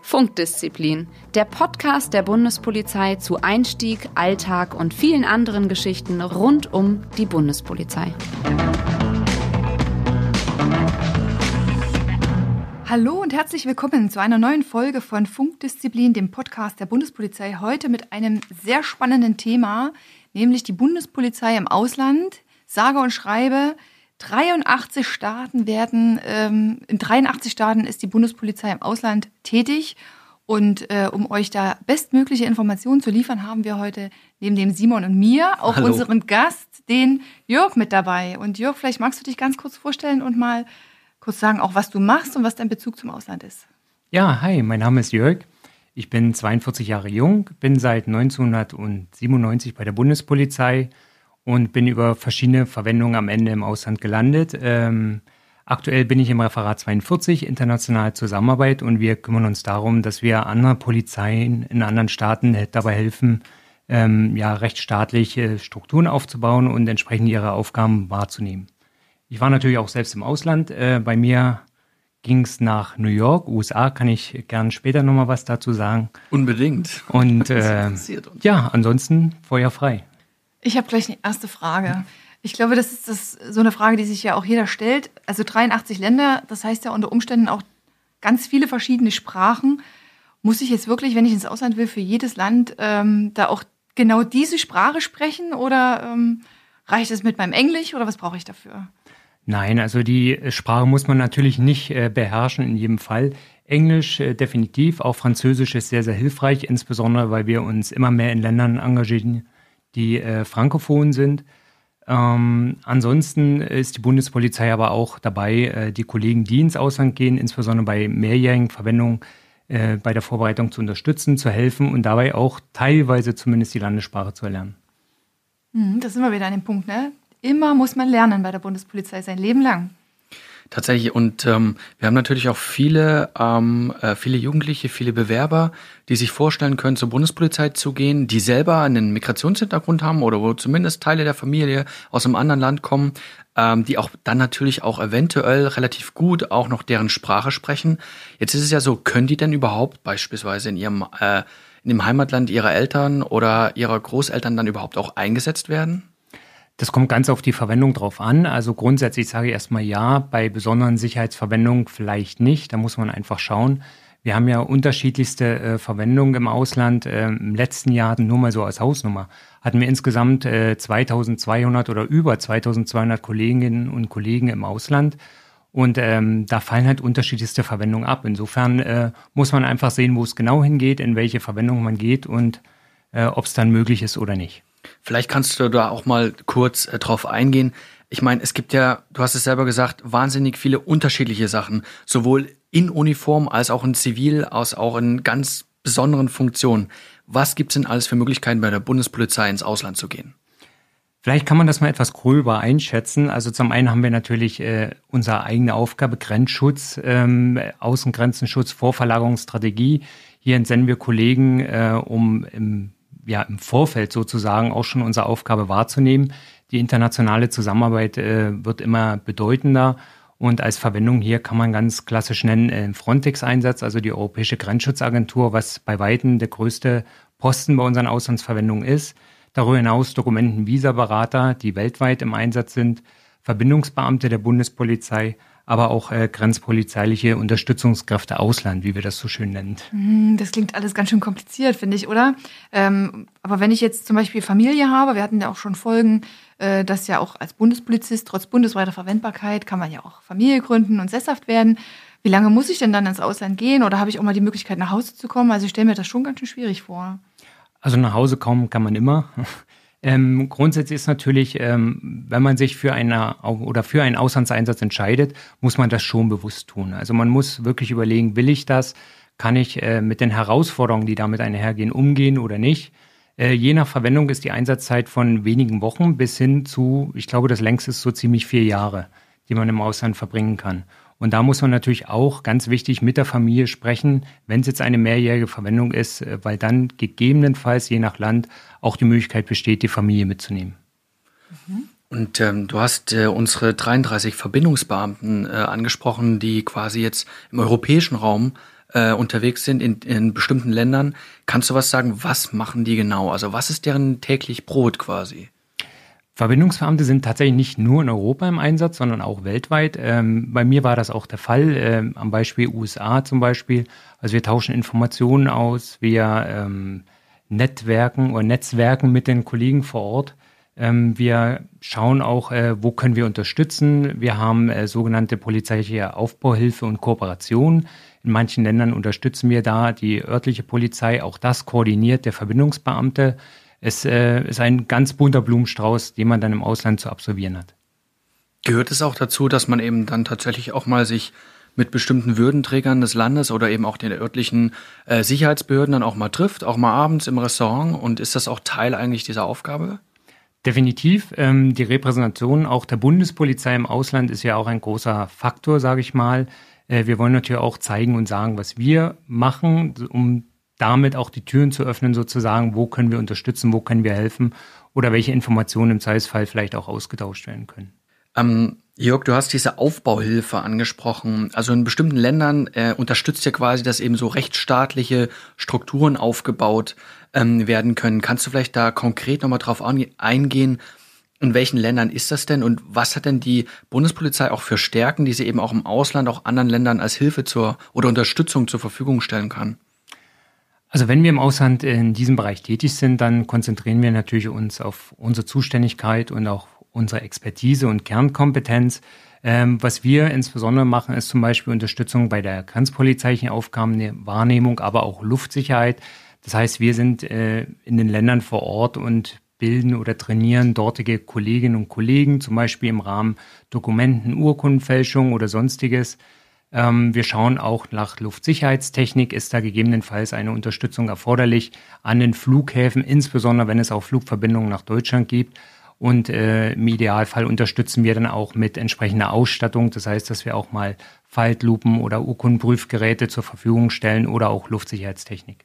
Funkdisziplin, der Podcast der Bundespolizei zu Einstieg, Alltag und vielen anderen Geschichten rund um die Bundespolizei. Hallo und herzlich willkommen zu einer neuen Folge von Funkdisziplin, dem Podcast der Bundespolizei. Heute mit einem sehr spannenden Thema, nämlich die Bundespolizei im Ausland. Sage und schreibe, 83 Staaten werden, ähm, in 83 Staaten ist die Bundespolizei im Ausland tätig. Und äh, um euch da bestmögliche Informationen zu liefern, haben wir heute neben dem Simon und mir auch Hallo. unseren Gast, den Jörg, mit dabei. Und Jörg, vielleicht magst du dich ganz kurz vorstellen und mal kurz sagen, auch was du machst und was dein Bezug zum Ausland ist. Ja, hi, mein Name ist Jörg. Ich bin 42 Jahre jung, bin seit 1997 bei der Bundespolizei und bin über verschiedene Verwendungen am Ende im Ausland gelandet. Ähm, aktuell bin ich im Referat 42 internationale Zusammenarbeit und wir kümmern uns darum, dass wir anderen Polizeien in anderen Staaten dabei helfen, ähm, ja, rechtsstaatliche Strukturen aufzubauen und entsprechend ihre Aufgaben wahrzunehmen. Ich war natürlich auch selbst im Ausland. Äh, bei mir ging es nach New York, USA, kann ich gern später nochmal was dazu sagen. Unbedingt. Und äh, ja, ansonsten feuerfrei. Ich habe gleich eine erste Frage. Ich glaube, das ist das, so eine Frage, die sich ja auch jeder stellt. Also 83 Länder, das heißt ja unter Umständen auch ganz viele verschiedene Sprachen. Muss ich jetzt wirklich, wenn ich ins Ausland will, für jedes Land ähm, da auch genau diese Sprache sprechen oder ähm, reicht es mit meinem Englisch oder was brauche ich dafür? Nein, also die Sprache muss man natürlich nicht äh, beherrschen in jedem Fall. Englisch äh, definitiv, auch Französisch ist sehr, sehr hilfreich, insbesondere weil wir uns immer mehr in Ländern engagieren, die äh, frankophon sind. Ähm, ansonsten ist die Bundespolizei aber auch dabei, äh, die Kollegen, die ins Ausland gehen, insbesondere bei mehrjährigen Verwendungen, äh, bei der Vorbereitung zu unterstützen, zu helfen und dabei auch teilweise zumindest die Landessprache zu erlernen. Hm, das sind wir wieder an dem Punkt, ne? Immer muss man lernen bei der Bundespolizei sein Leben lang. Tatsächlich. Und ähm, wir haben natürlich auch viele, ähm, äh, viele Jugendliche, viele Bewerber, die sich vorstellen können, zur Bundespolizei zu gehen, die selber einen Migrationshintergrund haben oder wo zumindest Teile der Familie aus einem anderen Land kommen, ähm, die auch dann natürlich auch eventuell relativ gut auch noch deren Sprache sprechen. Jetzt ist es ja so, können die denn überhaupt beispielsweise in ihrem äh, in dem Heimatland ihrer Eltern oder ihrer Großeltern dann überhaupt auch eingesetzt werden? Das kommt ganz auf die Verwendung drauf an. Also grundsätzlich sage ich erstmal ja, bei besonderen Sicherheitsverwendungen vielleicht nicht. Da muss man einfach schauen. Wir haben ja unterschiedlichste äh, Verwendungen im Ausland. Ähm, Im letzten Jahr, nur mal so als Hausnummer, hatten wir insgesamt äh, 2200 oder über 2200 Kolleginnen und Kollegen im Ausland. Und ähm, da fallen halt unterschiedlichste Verwendungen ab. Insofern äh, muss man einfach sehen, wo es genau hingeht, in welche Verwendung man geht und äh, ob es dann möglich ist oder nicht. Vielleicht kannst du da auch mal kurz äh, drauf eingehen. Ich meine, es gibt ja, du hast es selber gesagt, wahnsinnig viele unterschiedliche Sachen, sowohl in Uniform als auch in Zivil, als auch in ganz besonderen Funktionen. Was gibt's denn alles für Möglichkeiten bei der Bundespolizei ins Ausland zu gehen? Vielleicht kann man das mal etwas gröber einschätzen. Also zum einen haben wir natürlich äh, unsere eigene Aufgabe, Grenzschutz, ähm, Außengrenzenschutz, Vorverlagerungsstrategie. Hier entsenden wir Kollegen, äh, um im, ja, im Vorfeld sozusagen auch schon unsere Aufgabe wahrzunehmen. Die internationale Zusammenarbeit äh, wird immer bedeutender. Und als Verwendung hier kann man ganz klassisch nennen äh, Frontex-Einsatz, also die Europäische Grenzschutzagentur, was bei Weitem der größte Posten bei unseren Auslandsverwendungen ist. Darüber hinaus Dokumenten Visaberater, die weltweit im Einsatz sind, Verbindungsbeamte der Bundespolizei, aber auch äh, grenzpolizeiliche Unterstützungskräfte Ausland, wie wir das so schön nennen. Hm, Das klingt alles ganz schön kompliziert, finde ich, oder? Ähm, aber wenn ich jetzt zum Beispiel Familie habe, wir hatten ja auch schon Folgen, äh, dass ja auch als Bundespolizist trotz bundesweiter Verwendbarkeit kann man ja auch Familie gründen und sesshaft werden. Wie lange muss ich denn dann ins Ausland gehen oder habe ich auch mal die Möglichkeit nach Hause zu kommen? Also ich stelle mir das schon ganz schön schwierig vor. Also nach Hause kommen kann man immer. Ähm, grundsätzlich ist natürlich, ähm, wenn man sich für eine oder für einen Auslandseinsatz entscheidet, muss man das schon bewusst tun. Also man muss wirklich überlegen, will ich das? Kann ich äh, mit den Herausforderungen, die damit einhergehen, umgehen oder nicht? Äh, je nach Verwendung ist die Einsatzzeit von wenigen Wochen bis hin zu, ich glaube, das längste ist so ziemlich vier Jahre, die man im Ausland verbringen kann. Und da muss man natürlich auch ganz wichtig mit der Familie sprechen, wenn es jetzt eine mehrjährige Verwendung ist, äh, weil dann gegebenenfalls je nach Land auch die Möglichkeit besteht, die Familie mitzunehmen. Und ähm, du hast äh, unsere 33 Verbindungsbeamten äh, angesprochen, die quasi jetzt im europäischen Raum äh, unterwegs sind, in, in bestimmten Ländern. Kannst du was sagen, was machen die genau? Also was ist deren täglich Brot quasi? Verbindungsbeamte sind tatsächlich nicht nur in Europa im Einsatz, sondern auch weltweit. Ähm, bei mir war das auch der Fall, ähm, am Beispiel USA zum Beispiel. Also wir tauschen Informationen aus, wir ähm, Netzwerken oder Netzwerken mit den Kollegen vor Ort. Ähm, wir schauen auch, äh, wo können wir unterstützen. Wir haben äh, sogenannte polizeiliche Aufbauhilfe und Kooperation. In manchen Ländern unterstützen wir da die örtliche Polizei. Auch das koordiniert der Verbindungsbeamte es äh, ist ein ganz bunter Blumenstrauß, den man dann im Ausland zu absolvieren hat. Gehört es auch dazu, dass man eben dann tatsächlich auch mal sich mit bestimmten Würdenträgern des Landes oder eben auch den örtlichen äh, Sicherheitsbehörden dann auch mal trifft, auch mal abends im Restaurant? Und ist das auch Teil eigentlich dieser Aufgabe? Definitiv. Ähm, die Repräsentation auch der Bundespolizei im Ausland ist ja auch ein großer Faktor, sage ich mal. Äh, wir wollen natürlich auch zeigen und sagen, was wir machen, um damit auch die Türen zu öffnen, sozusagen, wo können wir unterstützen, wo können wir helfen oder welche Informationen im Zweifelsfall vielleicht auch ausgetauscht werden können. Ähm, Jörg, du hast diese Aufbauhilfe angesprochen. Also in bestimmten Ländern äh, unterstützt ja quasi, dass eben so rechtsstaatliche Strukturen aufgebaut ähm, werden können. Kannst du vielleicht da konkret nochmal drauf eingehen? In welchen Ländern ist das denn und was hat denn die Bundespolizei auch für Stärken, die sie eben auch im Ausland, auch anderen Ländern als Hilfe zur oder Unterstützung zur Verfügung stellen kann? Also wenn wir im Ausland in diesem Bereich tätig sind, dann konzentrieren wir natürlich uns auf unsere Zuständigkeit und auch unsere Expertise und Kernkompetenz. Ähm, was wir insbesondere machen, ist zum Beispiel Unterstützung bei der grenzpolizeilichen Aufgabenwahrnehmung, aber auch Luftsicherheit. Das heißt, wir sind äh, in den Ländern vor Ort und bilden oder trainieren dortige Kolleginnen und Kollegen, zum Beispiel im Rahmen Dokumenten, Urkundenfälschung oder sonstiges. Ähm, wir schauen auch nach Luftsicherheitstechnik. Ist da gegebenenfalls eine Unterstützung erforderlich an den Flughäfen, insbesondere wenn es auch Flugverbindungen nach Deutschland gibt. Und äh, im Idealfall unterstützen wir dann auch mit entsprechender Ausstattung. Das heißt, dass wir auch mal Faltlupen oder Urkundenprüfgeräte zur Verfügung stellen oder auch Luftsicherheitstechnik.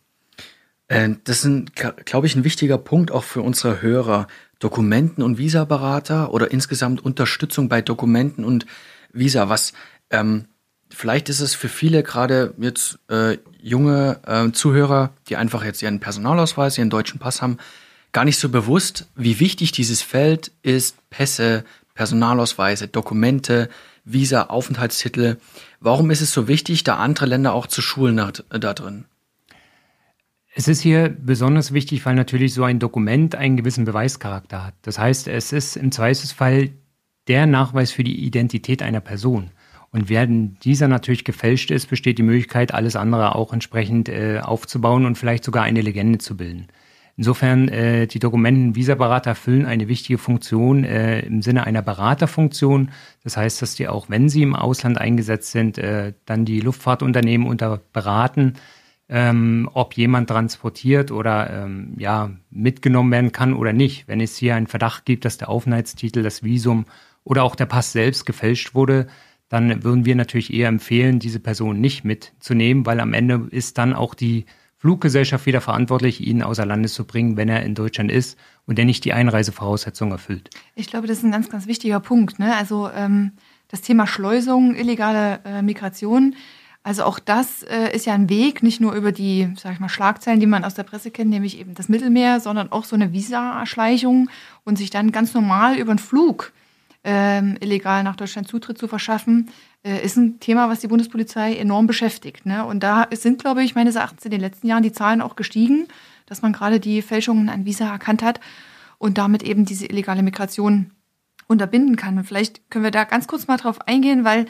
Äh, das ist, glaube ich, ein wichtiger Punkt auch für unsere Hörer. Dokumenten- und Visaberater oder insgesamt Unterstützung bei Dokumenten und Visa. Was ähm, vielleicht ist es für viele gerade jetzt äh, junge äh, Zuhörer, die einfach jetzt ihren Personalausweis, ihren deutschen Pass haben, gar nicht so bewusst, wie wichtig dieses Feld ist. Pässe, Personalausweise, Dokumente, Visa, Aufenthaltstitel. Warum ist es so wichtig, da andere Länder auch zu schulen da, da drin? Es ist hier besonders wichtig, weil natürlich so ein Dokument einen gewissen Beweischarakter hat. Das heißt, es ist im Zweifelsfall der Nachweis für die Identität einer Person. Und während dieser natürlich gefälscht ist, besteht die Möglichkeit, alles andere auch entsprechend äh, aufzubauen und vielleicht sogar eine Legende zu bilden. Insofern, äh, die Dokumenten Visaberater erfüllen eine wichtige Funktion äh, im Sinne einer Beraterfunktion. Das heißt, dass die auch, wenn sie im Ausland eingesetzt sind, äh, dann die Luftfahrtunternehmen unter beraten, ähm, ob jemand transportiert oder ähm, ja mitgenommen werden kann oder nicht. Wenn es hier einen Verdacht gibt, dass der Aufenthaltstitel, das Visum oder auch der Pass selbst gefälscht wurde, dann würden wir natürlich eher empfehlen, diese Person nicht mitzunehmen, weil am Ende ist dann auch die Fluggesellschaft wieder verantwortlich, ihn außer Landes zu bringen, wenn er in Deutschland ist und der nicht die Einreisevoraussetzungen erfüllt. Ich glaube, das ist ein ganz, ganz wichtiger Punkt. Ne? Also ähm, das Thema Schleusung, illegale äh, Migration. Also auch das äh, ist ja ein Weg, nicht nur über die, sag ich mal, Schlagzeilen, die man aus der Presse kennt, nämlich eben das Mittelmeer, sondern auch so eine Visa-Erschleichung und sich dann ganz normal über einen Flug ähm, illegal nach Deutschland Zutritt zu verschaffen, äh, ist ein Thema, was die Bundespolizei enorm beschäftigt. Ne? Und da sind, glaube ich, meines Erachtens in den letzten Jahren die Zahlen auch gestiegen, dass man gerade die Fälschungen an Visa erkannt hat und damit eben diese illegale Migration unterbinden kann. Und vielleicht können wir da ganz kurz mal drauf eingehen, weil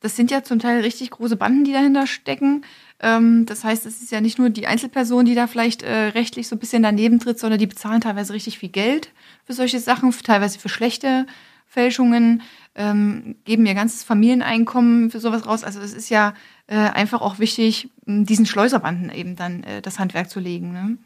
das sind ja zum Teil richtig große Banden, die dahinter stecken. Ähm, das heißt, es ist ja nicht nur die Einzelperson, die da vielleicht äh, rechtlich so ein bisschen daneben tritt, sondern die bezahlen teilweise richtig viel Geld für solche Sachen, teilweise für schlechte Fälschungen, ähm, geben ihr ganzes Familieneinkommen für sowas raus. Also es ist ja äh, einfach auch wichtig, diesen Schleuserbanden eben dann äh, das Handwerk zu legen. Ne?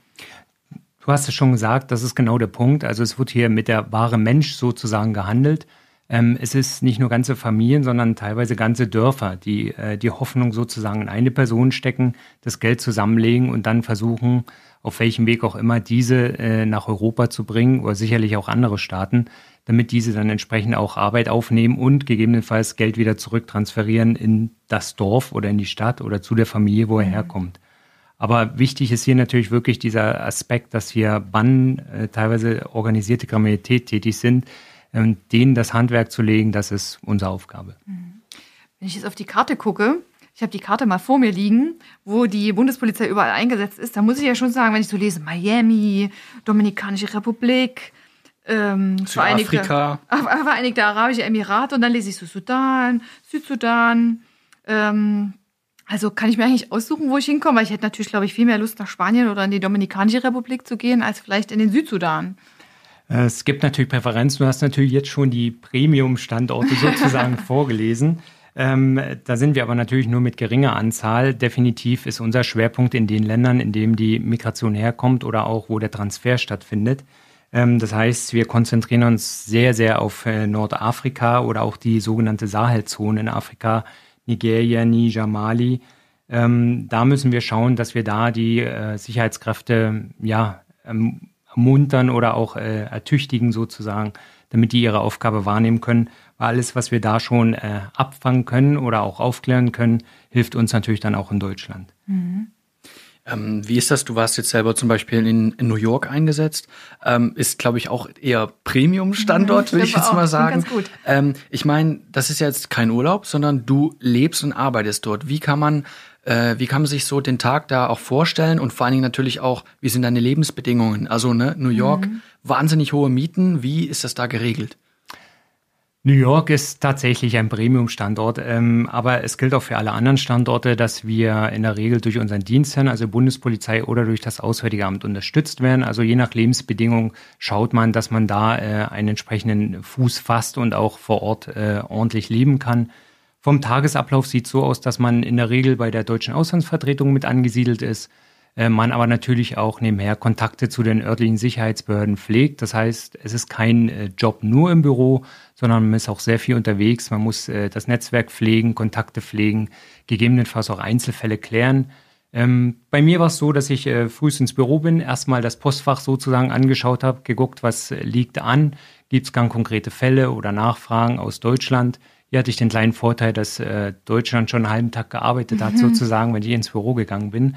Du hast es schon gesagt, das ist genau der Punkt. Also es wird hier mit der wahre Mensch sozusagen gehandelt. Ähm, es ist nicht nur ganze Familien, sondern teilweise ganze Dörfer, die äh, die Hoffnung sozusagen in eine Person stecken, das Geld zusammenlegen und dann versuchen, auf welchem Weg auch immer, diese äh, nach Europa zu bringen oder sicherlich auch andere Staaten, damit diese dann entsprechend auch Arbeit aufnehmen und gegebenenfalls Geld wieder zurücktransferieren in das Dorf oder in die Stadt oder zu der Familie, wo er mhm. herkommt. Aber wichtig ist hier natürlich wirklich dieser Aspekt, dass hier Banden, äh, teilweise organisierte Kriminalität tätig sind, ähm, denen das Handwerk zu legen, das ist unsere Aufgabe. Mhm. Wenn ich jetzt auf die Karte gucke, ich habe die Karte mal vor mir liegen, wo die Bundespolizei überall eingesetzt ist. Da muss ich ja schon sagen, wenn ich so lese, Miami, Dominikanische Republik, ähm, Vereinigte, Vereinigte Arabische Emirate und dann lese ich so Sudan, Südsudan. Ähm, also kann ich mir eigentlich aussuchen, wo ich hinkomme, weil ich hätte natürlich, glaube ich, viel mehr Lust nach Spanien oder in die Dominikanische Republik zu gehen, als vielleicht in den Südsudan. Es gibt natürlich Präferenzen. Du hast natürlich jetzt schon die Premium-Standorte sozusagen vorgelesen. Ähm, da sind wir aber natürlich nur mit geringer Anzahl. Definitiv ist unser Schwerpunkt in den Ländern, in denen die Migration herkommt oder auch wo der Transfer stattfindet. Ähm, das heißt, wir konzentrieren uns sehr, sehr auf äh, Nordafrika oder auch die sogenannte Sahelzone in Afrika, Nigeria, Niger, Mali. Ähm, da müssen wir schauen, dass wir da die äh, Sicherheitskräfte ja, ermuntern oder auch äh, ertüchtigen sozusagen, damit die ihre Aufgabe wahrnehmen können weil alles, was wir da schon abfangen können oder auch aufklären können, hilft uns natürlich dann auch in Deutschland. Mhm. Ähm, wie ist das? Du warst jetzt selber zum Beispiel in, in New York eingesetzt. Ähm, ist, glaube ich, auch eher Premium-Standort, mhm, würde ich jetzt auch. mal sagen. Ganz gut. Ähm, ich meine, das ist jetzt kein Urlaub, sondern du lebst und arbeitest dort. Wie kann man äh, wie kann man sich so den Tag da auch vorstellen und vor allen Dingen natürlich auch, wie sind deine Lebensbedingungen? Also ne, New York, mhm. wahnsinnig hohe Mieten. Wie ist das da geregelt? New York ist tatsächlich ein Premium-Standort, ähm, aber es gilt auch für alle anderen Standorte, dass wir in der Regel durch unseren Dienstherrn, also Bundespolizei oder durch das Auswärtige Amt unterstützt werden. Also je nach Lebensbedingung schaut man, dass man da äh, einen entsprechenden Fuß fasst und auch vor Ort äh, ordentlich leben kann. Vom Tagesablauf sieht so aus, dass man in der Regel bei der deutschen Auslandsvertretung mit angesiedelt ist äh, man aber natürlich auch nebenher Kontakte zu den örtlichen Sicherheitsbehörden pflegt. Das heißt, es ist kein äh, Job nur im Büro, sondern man ist auch sehr viel unterwegs. Man muss äh, das Netzwerk pflegen, Kontakte pflegen, gegebenenfalls auch Einzelfälle klären. Ähm, bei mir war es so, dass ich äh, frühst ins Büro bin, erstmal das Postfach sozusagen angeschaut habe, geguckt, was liegt an, gibt es ganz konkrete Fälle oder Nachfragen aus Deutschland. Hier hatte ich den kleinen Vorteil, dass äh, Deutschland schon einen halben Tag gearbeitet hat, mhm. sozusagen, wenn ich ins Büro gegangen bin.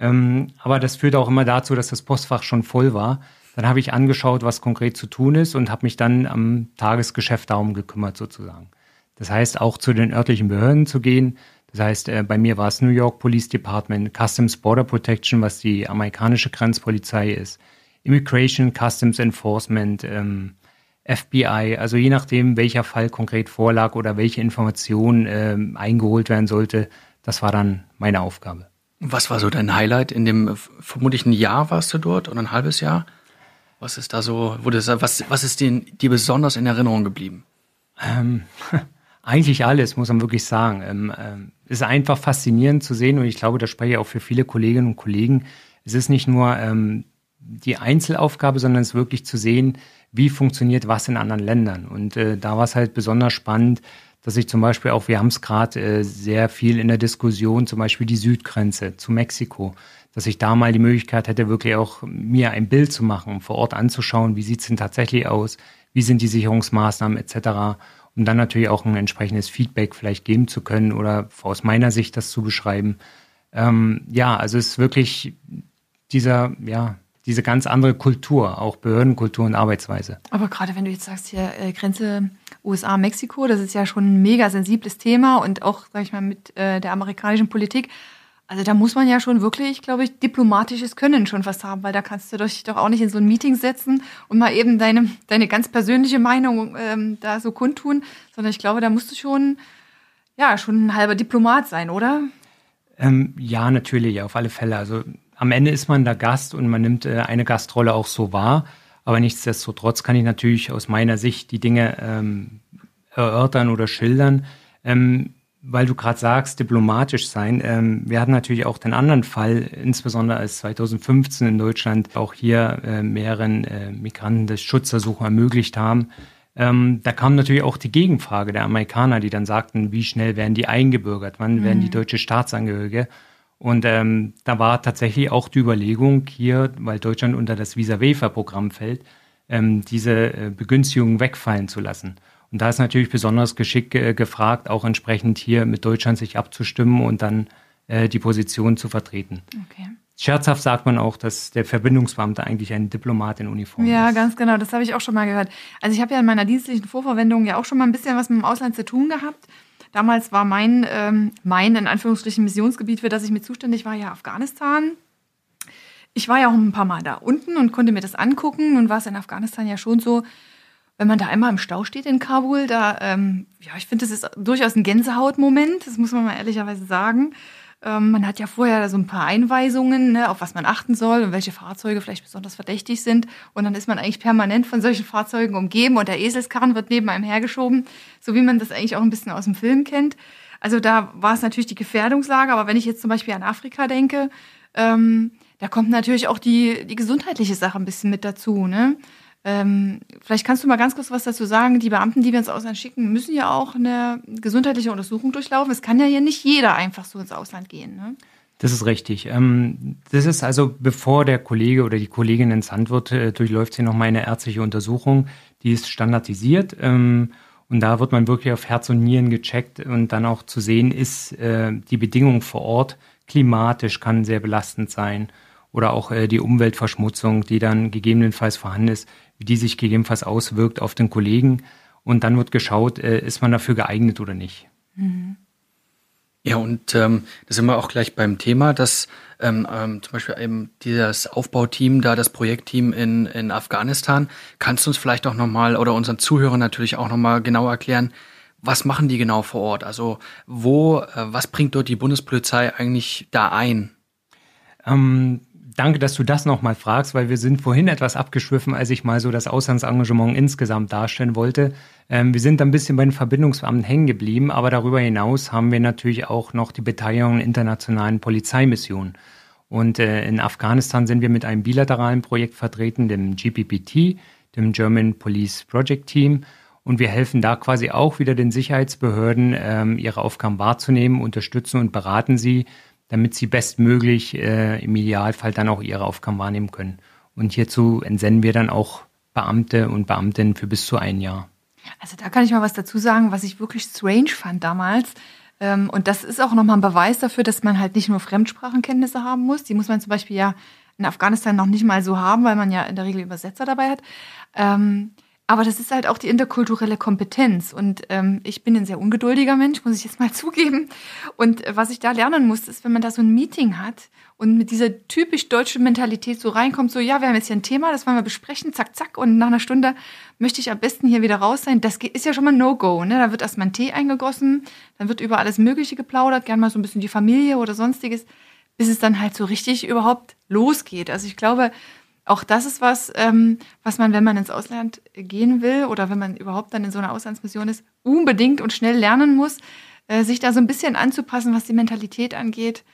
Ähm, aber das führte auch immer dazu, dass das Postfach schon voll war. Dann habe ich angeschaut, was konkret zu tun ist und habe mich dann am Tagesgeschäft darum gekümmert sozusagen. Das heißt, auch zu den örtlichen Behörden zu gehen. Das heißt, äh, bei mir war es New York Police Department, Customs Border Protection, was die amerikanische Grenzpolizei ist, Immigration, Customs Enforcement, ähm, FBI, also je nachdem, welcher Fall konkret vorlag oder welche Information ähm, eingeholt werden sollte, das war dann meine Aufgabe. Was war so dein Highlight? In dem vermutlich ein Jahr warst du dort oder ein halbes Jahr? Was ist da so, wo das, was, was ist dir, dir besonders in Erinnerung geblieben? Ähm, eigentlich alles, muss man wirklich sagen. Ähm, ähm, ist einfach faszinierend zu sehen und ich glaube, das spreche ich auch für viele Kolleginnen und Kollegen. Es ist nicht nur ähm, die Einzelaufgabe, sondern es ist wirklich zu sehen, wie funktioniert was in anderen Ländern. Und äh, da war es halt besonders spannend, dass ich zum Beispiel auch, wir haben es gerade äh, sehr viel in der Diskussion, zum Beispiel die Südgrenze zu Mexiko, dass ich da mal die Möglichkeit hätte, wirklich auch mir ein Bild zu machen, vor Ort anzuschauen, wie sieht es denn tatsächlich aus, wie sind die Sicherungsmaßnahmen etc., um dann natürlich auch ein entsprechendes Feedback vielleicht geben zu können oder aus meiner Sicht das zu beschreiben. Ähm, ja, also es ist wirklich dieser, ja, diese ganz andere Kultur, auch Behördenkultur und Arbeitsweise. Aber gerade wenn du jetzt sagst, hier äh, Grenze USA, Mexiko, das ist ja schon ein mega sensibles Thema und auch, sag ich mal, mit äh, der amerikanischen Politik. Also da muss man ja schon wirklich, glaube ich, diplomatisches Können schon fast haben, weil da kannst du dich doch auch nicht in so ein Meeting setzen und mal eben deine, deine ganz persönliche Meinung ähm, da so kundtun, sondern ich glaube, da musst du schon, ja, schon ein halber Diplomat sein, oder? Ähm, ja, natürlich, auf alle Fälle. Also am Ende ist man da Gast und man nimmt äh, eine Gastrolle auch so wahr. Aber nichtsdestotrotz kann ich natürlich aus meiner Sicht die Dinge ähm, erörtern oder schildern. Ähm, weil du gerade sagst, diplomatisch sein. Ähm, wir hatten natürlich auch den anderen Fall, insbesondere als 2015 in Deutschland auch hier äh, mehreren äh, Migranten das Schutzersuchen ermöglicht haben. Ähm, da kam natürlich auch die Gegenfrage der Amerikaner, die dann sagten, wie schnell werden die eingebürgert, wann mhm. werden die deutsche Staatsangehörige? Und ähm, da war tatsächlich auch die Überlegung hier, weil Deutschland unter das Visa-Waiver-Programm fällt, ähm, diese äh, Begünstigung wegfallen zu lassen. Und da ist natürlich besonders Geschick äh, gefragt, auch entsprechend hier mit Deutschland sich abzustimmen und dann äh, die Position zu vertreten. Okay. Scherzhaft sagt man auch, dass der Verbindungsbeamte eigentlich ein Diplomat in Uniform ja, ist. Ja, ganz genau. Das habe ich auch schon mal gehört. Also ich habe ja in meiner dienstlichen Vorverwendung ja auch schon mal ein bisschen was mit dem Ausland zu tun gehabt. Damals war mein, ähm, mein in Anführungsstrichen Missionsgebiet, für das ich mit zuständig war, ja Afghanistan. Ich war ja auch ein paar Mal da unten und konnte mir das angucken. Nun war es in Afghanistan ja schon so, wenn man da einmal im Stau steht in Kabul, da, ähm, ja, ich finde, das ist durchaus ein Gänsehautmoment, das muss man mal ehrlicherweise sagen. Ähm, man hat ja vorher so ein paar Einweisungen, ne, auf was man achten soll und welche Fahrzeuge vielleicht besonders verdächtig sind. Und dann ist man eigentlich permanent von solchen Fahrzeugen umgeben und der Eselskarren wird neben einem hergeschoben, so wie man das eigentlich auch ein bisschen aus dem Film kennt. Also da war es natürlich die Gefährdungslage, aber wenn ich jetzt zum Beispiel an Afrika denke, ähm, da kommt natürlich auch die, die gesundheitliche Sache ein bisschen mit dazu. Ne? Ähm, vielleicht kannst du mal ganz kurz was dazu sagen. Die Beamten, die wir ins Ausland schicken, müssen ja auch eine gesundheitliche Untersuchung durchlaufen. Es kann ja hier nicht jeder einfach so ins Ausland gehen. Ne? Das ist richtig. Ähm, das ist also, bevor der Kollege oder die Kollegin entsandt wird, äh, durchläuft sie nochmal eine ärztliche Untersuchung. Die ist standardisiert. Ähm, und da wird man wirklich auf Herz und Nieren gecheckt und dann auch zu sehen, ist äh, die Bedingung vor Ort klimatisch, kann sehr belastend sein. Oder auch äh, die Umweltverschmutzung, die dann gegebenenfalls vorhanden ist, die sich gegebenenfalls auswirkt auf den Kollegen. Und dann wird geschaut, äh, ist man dafür geeignet oder nicht. Mhm. Ja, und ähm, da sind wir auch gleich beim Thema, dass ähm, ähm, zum Beispiel eben dieses Aufbauteam, da das Projektteam in, in Afghanistan, kannst du uns vielleicht auch nochmal oder unseren Zuhörern natürlich auch nochmal genau erklären, was machen die genau vor Ort? Also wo, äh, was bringt dort die Bundespolizei eigentlich da ein? Ähm, danke, dass du das nochmal fragst, weil wir sind vorhin etwas abgeschwiffen, als ich mal so das Auslandsengagement insgesamt darstellen wollte. Ähm, wir sind ein bisschen bei den Verbindungsbeamten hängen geblieben, aber darüber hinaus haben wir natürlich auch noch die Beteiligung in internationalen Polizeimissionen. Und äh, in Afghanistan sind wir mit einem bilateralen Projekt vertreten, dem GPPT, dem German Police Project Team. Und wir helfen da quasi auch wieder den Sicherheitsbehörden, ähm, ihre Aufgaben wahrzunehmen, unterstützen und beraten sie, damit sie bestmöglich äh, im Idealfall dann auch ihre Aufgaben wahrnehmen können. Und hierzu entsenden wir dann auch Beamte und Beamtinnen für bis zu ein Jahr. Also da kann ich mal was dazu sagen, was ich wirklich strange fand damals. Ähm, und das ist auch nochmal ein Beweis dafür, dass man halt nicht nur Fremdsprachenkenntnisse haben muss. Die muss man zum Beispiel ja in Afghanistan noch nicht mal so haben, weil man ja in der Regel Übersetzer dabei hat. Aber das ist halt auch die interkulturelle Kompetenz. Und ähm, ich bin ein sehr ungeduldiger Mensch, muss ich jetzt mal zugeben. Und äh, was ich da lernen muss, ist, wenn man da so ein Meeting hat und mit dieser typisch deutschen Mentalität so reinkommt, so, ja, wir haben jetzt hier ein Thema, das wollen wir besprechen, zack, zack. Und nach einer Stunde möchte ich am besten hier wieder raus sein. Das ist ja schon mal No-Go. Ne? Da wird erstmal ein Tee eingegossen, dann wird über alles Mögliche geplaudert, gern mal so ein bisschen die Familie oder sonstiges, bis es dann halt so richtig überhaupt losgeht. Also ich glaube, auch das ist was, ähm, was man, wenn man ins Ausland gehen will oder wenn man überhaupt dann in so einer Auslandsmission ist, unbedingt und schnell lernen muss, äh, sich da so ein bisschen anzupassen, was die Mentalität angeht.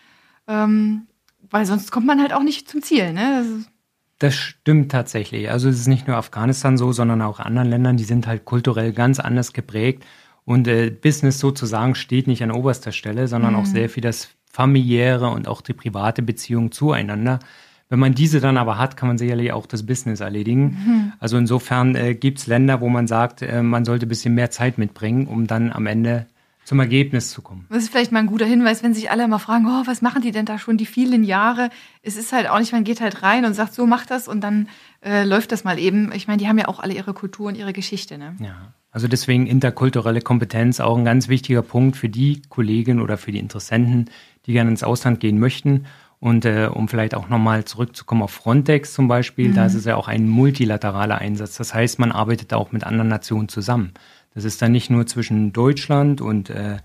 Ähm, weil sonst kommt man halt auch nicht zum Ziel. Ne? Das, das stimmt tatsächlich. Also es ist nicht nur Afghanistan so, sondern auch anderen Ländern, die sind halt kulturell ganz anders geprägt. Und äh, Business sozusagen steht nicht an oberster Stelle, sondern mhm. auch sehr viel das familiäre und auch die private Beziehung zueinander. Wenn man diese dann aber hat, kann man sicherlich auch das Business erledigen. Mhm. Also insofern äh, gibt es Länder, wo man sagt, äh, man sollte ein bisschen mehr Zeit mitbringen, um dann am Ende zum Ergebnis zu kommen. Das ist vielleicht mal ein guter Hinweis, wenn sich alle immer fragen, oh, was machen die denn da schon die vielen Jahre? Es ist halt auch nicht, man geht halt rein und sagt, so macht das und dann äh, läuft das mal eben. Ich meine, die haben ja auch alle ihre Kultur und ihre Geschichte. Ne? Ja, also deswegen interkulturelle Kompetenz auch ein ganz wichtiger Punkt für die Kollegen oder für die Interessenten, die gerne ins Ausland gehen möchten und äh, um vielleicht auch nochmal zurückzukommen auf Frontex zum Beispiel, mhm. da ist es ja auch ein multilateraler Einsatz. Das heißt, man arbeitet auch mit anderen Nationen zusammen. Das ist dann nicht nur zwischen Deutschland und äh,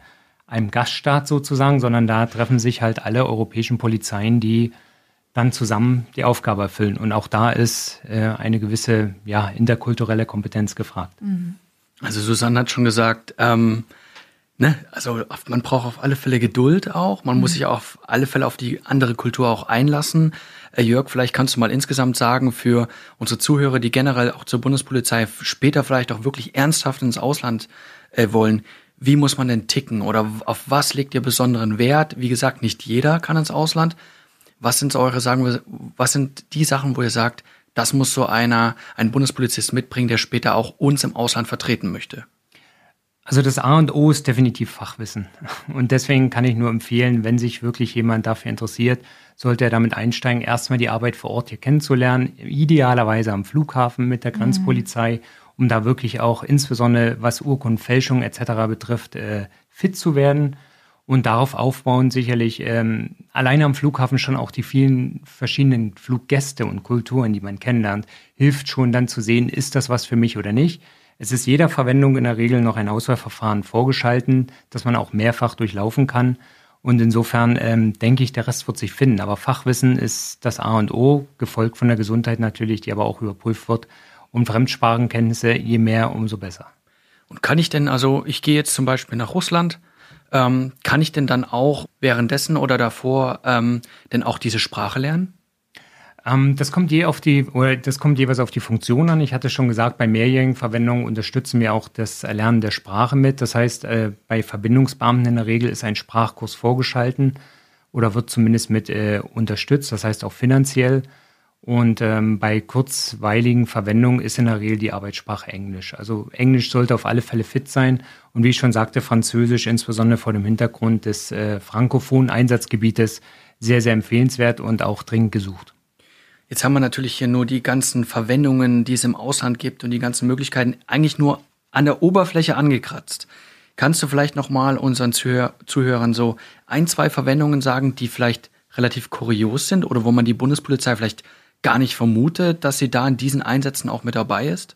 einem Gaststaat sozusagen, sondern da treffen sich halt alle europäischen Polizeien, die dann zusammen die Aufgabe erfüllen. Und auch da ist äh, eine gewisse ja, interkulturelle Kompetenz gefragt. Mhm. Also Susanne hat schon gesagt, ähm, Ne? Also man braucht auf alle Fälle Geduld auch. Man mhm. muss sich auf alle Fälle auf die andere Kultur auch einlassen. Äh, Jörg, vielleicht kannst du mal insgesamt sagen für unsere Zuhörer, die generell auch zur Bundespolizei später vielleicht auch wirklich ernsthaft ins Ausland äh, wollen, wie muss man denn ticken oder auf was legt ihr besonderen Wert? Wie gesagt, nicht jeder kann ins Ausland. Was sind eure, sagen wir, was sind die Sachen, wo ihr sagt, das muss so einer, ein Bundespolizist mitbringen, der später auch uns im Ausland vertreten möchte? Also das A und O ist definitiv Fachwissen. Und deswegen kann ich nur empfehlen, wenn sich wirklich jemand dafür interessiert, sollte er damit einsteigen, erstmal die Arbeit vor Ort hier kennenzulernen, idealerweise am Flughafen mit der Grenzpolizei, mhm. um da wirklich auch insbesondere was Urkundenfälschung etc. betrifft, äh, fit zu werden und darauf aufbauen sicherlich ähm, alleine am Flughafen schon auch die vielen verschiedenen Fluggäste und Kulturen, die man kennenlernt, hilft schon dann zu sehen, ist das was für mich oder nicht. Es ist jeder Verwendung in der Regel noch ein Auswahlverfahren vorgeschalten, das man auch mehrfach durchlaufen kann. Und insofern ähm, denke ich, der Rest wird sich finden. Aber Fachwissen ist das A und O, gefolgt von der Gesundheit natürlich, die aber auch überprüft wird. Und Fremdsprachenkenntnisse, je mehr, umso besser. Und kann ich denn, also ich gehe jetzt zum Beispiel nach Russland, ähm, kann ich denn dann auch währenddessen oder davor ähm, denn auch diese Sprache lernen? Ähm, das kommt je auf die, oder das kommt jeweils auf die Funktion an. Ich hatte schon gesagt, bei mehrjährigen Verwendungen unterstützen wir auch das Erlernen der Sprache mit. Das heißt, äh, bei Verbindungsbeamten in der Regel ist ein Sprachkurs vorgeschalten oder wird zumindest mit äh, unterstützt, das heißt auch finanziell. Und ähm, bei kurzweiligen Verwendungen ist in der Regel die Arbeitssprache Englisch. Also Englisch sollte auf alle Fälle fit sein. Und wie ich schon sagte, Französisch, insbesondere vor dem Hintergrund des äh, frankophonen Einsatzgebietes, sehr, sehr empfehlenswert und auch dringend gesucht. Jetzt haben wir natürlich hier nur die ganzen Verwendungen, die es im Ausland gibt und die ganzen Möglichkeiten eigentlich nur an der Oberfläche angekratzt. Kannst du vielleicht nochmal unseren Zuhör Zuhörern so ein, zwei Verwendungen sagen, die vielleicht relativ kurios sind oder wo man die Bundespolizei vielleicht gar nicht vermutet, dass sie da in diesen Einsätzen auch mit dabei ist?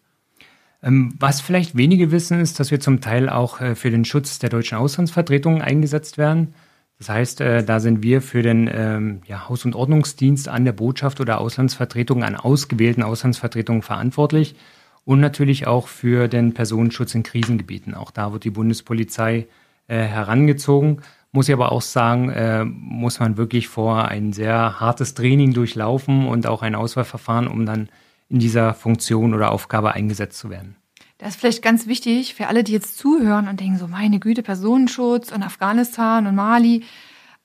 Ähm, was vielleicht wenige wissen, ist, dass wir zum Teil auch äh, für den Schutz der deutschen Auslandsvertretungen eingesetzt werden. Das heißt, äh, da sind wir für den ähm, ja, Haus- und Ordnungsdienst an der Botschaft oder Auslandsvertretung, an ausgewählten Auslandsvertretungen verantwortlich und natürlich auch für den Personenschutz in Krisengebieten. Auch da wird die Bundespolizei äh, herangezogen. Muss ich aber auch sagen, äh, muss man wirklich vor ein sehr hartes Training durchlaufen und auch ein Auswahlverfahren, um dann in dieser Funktion oder Aufgabe eingesetzt zu werden. Das ist vielleicht ganz wichtig für alle, die jetzt zuhören und denken so, meine Güte, Personenschutz und Afghanistan und Mali.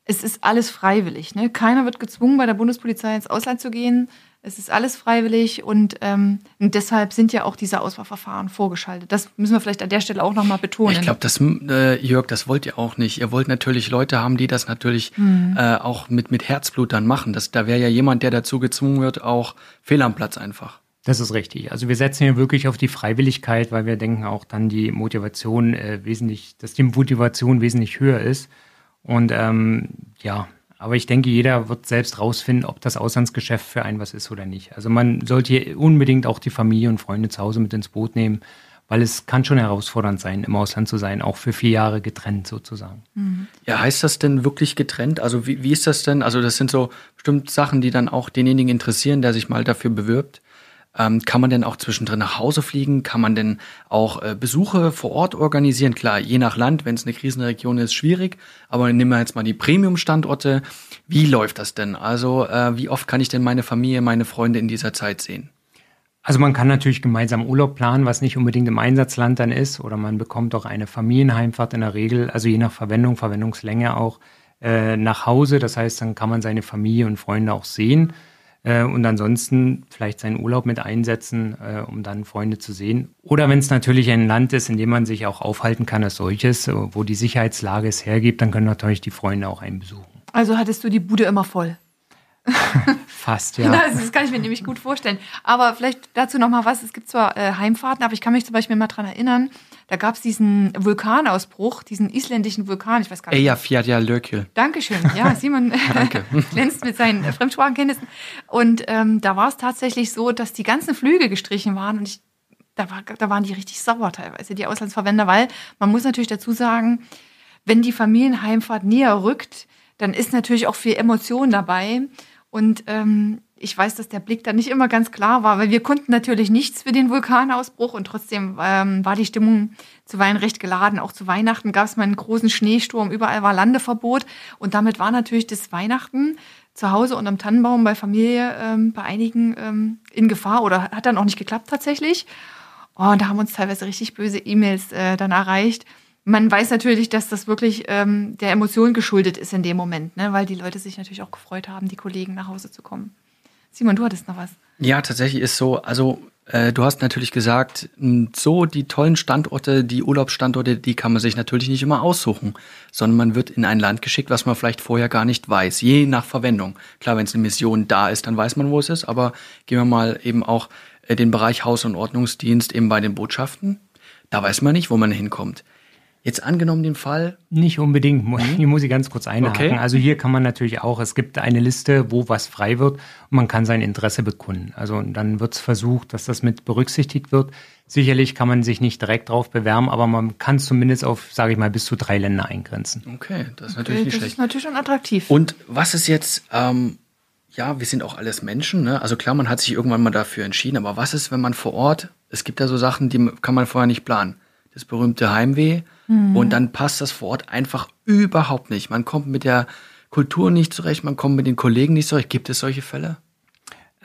Es ist alles freiwillig. Ne? Keiner wird gezwungen, bei der Bundespolizei ins Ausland zu gehen. Es ist alles freiwillig und, ähm, und deshalb sind ja auch diese Auswahlverfahren vorgeschaltet. Das müssen wir vielleicht an der Stelle auch nochmal betonen. Ich glaube, das, äh, Jörg, das wollt ihr auch nicht. Ihr wollt natürlich Leute haben, die das natürlich mhm. äh, auch mit, mit Herzblut dann machen. Das, da wäre ja jemand, der dazu gezwungen wird, auch fehl am Platz einfach. Das ist richtig. Also wir setzen hier wirklich auf die Freiwilligkeit, weil wir denken auch dann die Motivation äh, wesentlich, dass die Motivation wesentlich höher ist. Und ähm, ja, aber ich denke, jeder wird selbst rausfinden, ob das Auslandsgeschäft für einen was ist oder nicht. Also man sollte hier unbedingt auch die Familie und Freunde zu Hause mit ins Boot nehmen, weil es kann schon herausfordernd sein, im Ausland zu sein, auch für vier Jahre getrennt sozusagen. Mhm. Ja, heißt das denn wirklich getrennt? Also wie, wie ist das denn? Also das sind so bestimmt Sachen, die dann auch denjenigen interessieren, der sich mal dafür bewirbt. Ähm, kann man denn auch zwischendrin nach Hause fliegen? Kann man denn auch äh, Besuche vor Ort organisieren? Klar, je nach Land, wenn es eine Krisenregion ist, schwierig. Aber nehmen wir jetzt mal die Premium-Standorte. Wie läuft das denn? Also äh, wie oft kann ich denn meine Familie, meine Freunde in dieser Zeit sehen? Also man kann natürlich gemeinsam Urlaub planen, was nicht unbedingt im Einsatzland dann ist. Oder man bekommt auch eine Familienheimfahrt in der Regel, also je nach Verwendung, Verwendungslänge auch, äh, nach Hause. Das heißt, dann kann man seine Familie und Freunde auch sehen. Äh, und ansonsten vielleicht seinen Urlaub mit einsetzen, äh, um dann Freunde zu sehen. Oder wenn es natürlich ein Land ist, in dem man sich auch aufhalten kann als solches, äh, wo die Sicherheitslage es hergibt, dann können natürlich die Freunde auch einen besuchen. Also hattest du die Bude immer voll? Fast, ja. Das kann ich mir nämlich gut vorstellen. Aber vielleicht dazu noch mal was. Es gibt zwar äh, Heimfahrten, aber ich kann mich zum Beispiel mal dran erinnern, da gab es diesen Vulkanausbruch, diesen isländischen Vulkan, ich weiß gar nicht. Eyjafjallajökull. Dankeschön. Ja, Simon Danke. glänzt mit seinen Fremdsprachenkenntnissen. Und ähm, da war es tatsächlich so, dass die ganzen Flüge gestrichen waren und ich, da, war, da waren die richtig sauer teilweise, die Auslandsverwender, weil man muss natürlich dazu sagen, wenn die Familienheimfahrt näher rückt, dann ist natürlich auch viel Emotion dabei. Und ähm, ich weiß, dass der Blick da nicht immer ganz klar war, weil wir konnten natürlich nichts für den Vulkanausbruch und trotzdem ähm, war die Stimmung zuweilen recht geladen. Auch zu Weihnachten gab es mal einen großen Schneesturm, überall war Landeverbot und damit war natürlich das Weihnachten zu Hause unterm Tannenbaum bei Familie ähm, bei einigen ähm, in Gefahr oder hat dann auch nicht geklappt tatsächlich. Oh, und da haben uns teilweise richtig böse E-Mails äh, dann erreicht Man weiß natürlich, dass das wirklich ähm, der Emotion geschuldet ist in dem Moment, ne? weil die Leute sich natürlich auch gefreut haben, die Kollegen nach Hause zu kommen. Simon, du hattest noch was. Ja, tatsächlich ist so, also äh, du hast natürlich gesagt, so die tollen Standorte, die Urlaubsstandorte, die kann man sich natürlich nicht immer aussuchen, sondern man wird in ein Land geschickt, was man vielleicht vorher gar nicht weiß, je nach Verwendung. Klar, wenn es eine Mission da ist, dann weiß man, wo es ist, aber gehen wir mal eben auch äh, den Bereich Haus- und Ordnungsdienst eben bei den Botschaften. Da weiß man nicht, wo man hinkommt. Jetzt angenommen den Fall. Nicht unbedingt. Hier muss ich ganz kurz einhaken. Okay. Also hier kann man natürlich auch, es gibt eine Liste, wo was frei wird und man kann sein Interesse bekunden. Also und dann wird es versucht, dass das mit berücksichtigt wird. Sicherlich kann man sich nicht direkt drauf bewerben, aber man kann zumindest auf, sage ich mal, bis zu drei Länder eingrenzen. Okay, das ist natürlich Okay, nicht das schlecht. ist natürlich schon attraktiv. Und was ist jetzt, ähm, ja, wir sind auch alles Menschen, ne? Also klar, man hat sich irgendwann mal dafür entschieden, aber was ist, wenn man vor Ort, es gibt ja so Sachen, die kann man vorher nicht planen. Das berühmte Heimweh und dann passt das vor Ort einfach überhaupt nicht. Man kommt mit der Kultur nicht zurecht, man kommt mit den Kollegen nicht zurecht. Gibt es solche Fälle?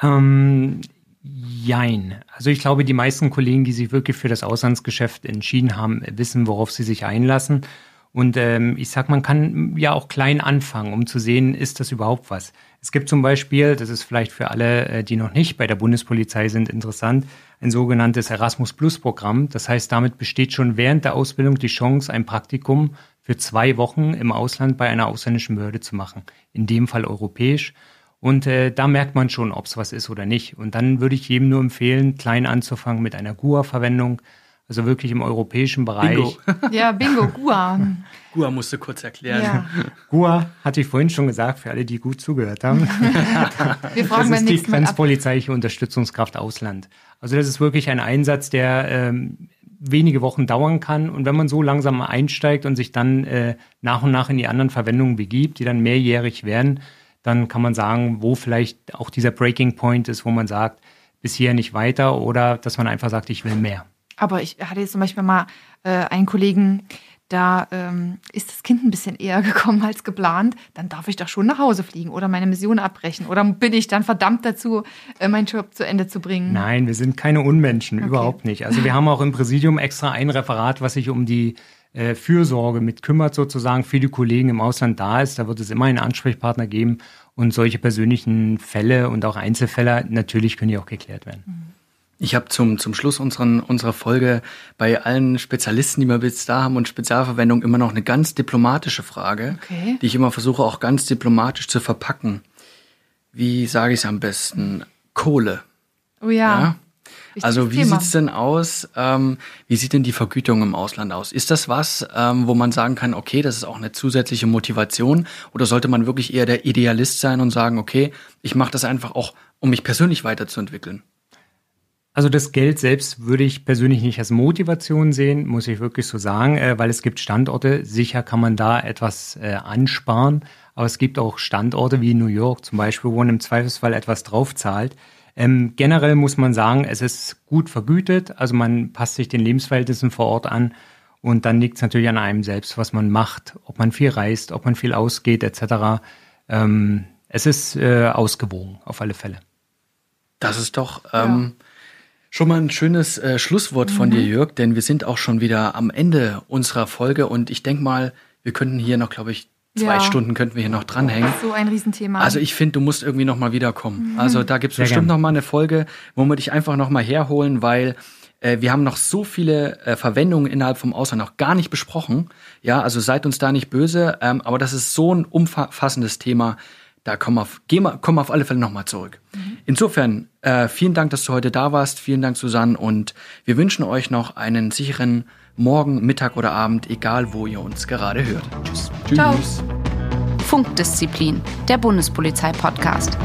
Ähm, jein. Also ich glaube, die meisten Kollegen, die sich wirklich für das Auslandsgeschäft entschieden haben, wissen, worauf sie sich einlassen. Und ähm, ich sag, man kann ja auch klein anfangen, um zu sehen, ist das überhaupt was. Es gibt zum Beispiel, das ist vielleicht für alle, äh, die noch nicht bei der Bundespolizei sind, interessant, ein sogenanntes Erasmus Plus Programm. Das heißt, damit besteht schon während der Ausbildung die Chance, ein Praktikum für zwei Wochen im Ausland bei einer ausländischen Behörde zu machen. In dem Fall europäisch. Und äh, da merkt man schon, ob es was ist oder nicht. Und dann würde ich jedem nur empfehlen, klein anzufangen mit einer GUA-Verwendung, also wirklich im europäischen Bereich. Bingo. ja, Bingo, Gua. Gua musst du kurz erklären. Ja. GUA hatte ich vorhin schon gesagt, für alle, die gut zugehört haben. Wir Das fragen beim ist die grenzpolizeiliche Unterstützungskraft Ausland. Also das ist wirklich ein Einsatz, der ähm, wenige Wochen dauern kann. Und wenn man so langsam einsteigt und sich dann äh, nach und nach in die anderen Verwendungen begibt, die dann mehrjährig werden, dann kann man sagen, wo vielleicht auch dieser Breaking Point ist, wo man sagt, bis hier nicht weiter oder dass man einfach sagt, ich will mehr. Aber ich hatte jetzt zum Beispiel mal äh, einen Kollegen, da ähm, ist das Kind ein bisschen eher gekommen als geplant, dann darf ich doch schon nach Hause fliegen oder meine Mission abbrechen. Oder bin ich dann verdammt dazu, äh, meinen Job zu Ende zu bringen? Nein, wir sind keine Unmenschen, Okay. überhaupt nicht. Also wir haben auch im Präsidium extra ein Referat, was sich um die äh, Fürsorge mit kümmert, sozusagen für die Kollegen im Ausland da ist. Da wird es immer einen Ansprechpartner geben und solche persönlichen Fälle und auch Einzelfälle, natürlich können die auch geklärt werden. Ich habe zum, zum Schluss unseren, unserer Folge bei allen Spezialisten, die wir bis da haben und Spezialverwendung immer noch eine ganz diplomatische Frage, Okay. die ich immer versuche auch ganz diplomatisch zu verpacken. Wie sage ich es am besten? Kohle. Oh ja. Wichtiges Also wie Thema. sieht's denn aus? Ähm, wie sieht denn die Vergütung im Ausland aus? Ist das was, ähm, wo man sagen kann, okay, das ist auch eine zusätzliche Motivation? Oder sollte man wirklich eher der Idealist sein und sagen, okay, ich mache das einfach auch, um mich persönlich weiterzuentwickeln? Also das Geld selbst würde ich persönlich nicht als Motivation sehen, muss ich wirklich so sagen, äh, weil es gibt Standorte, sicher kann man da etwas äh, ansparen, aber es gibt auch Standorte wie New York zum Beispiel, wo man im Zweifelsfall etwas draufzahlt. Ähm, generell muss man sagen, es ist gut vergütet, also man passt sich den Lebensverhältnissen vor Ort an und dann liegt es natürlich an einem selbst, was man macht, ob man viel reist, ob man viel ausgeht etc. Ähm, es ist äh, ausgewogen, auf alle Fälle. Das ist doch ähm, schon mal ein schönes äh, Schlusswort von dir, Jörg, denn wir sind auch schon wieder am Ende unserer Folge und ich denke mal, wir könnten hier noch, glaube ich, zwei Ja. Stunden könnten wir hier noch dranhängen. So ein Riesenthema. Also ich finde, du musst irgendwie noch mal wiederkommen. Also da gibt's Sehr bestimmt gern. noch mal eine Folge, wo wir dich einfach noch mal herholen, weil äh, wir haben noch so viele äh, Verwendungen innerhalb vom Ausland noch gar nicht besprochen. Ja, also seid uns da nicht böse, ähm, aber das ist so ein umfassendes Thema. Da kommen wir auf, gehen wir, kommen wir auf alle Fälle noch mal zurück. Insofern, äh, vielen Dank, dass du heute da warst. Vielen Dank, Susanne. Und wir wünschen euch noch einen sicheren Morgen, Mittag oder Abend, egal wo ihr uns gerade hört. Tschüss. Ciao. Tschüss. Funkdisziplin, der Bundespolizei-Podcast.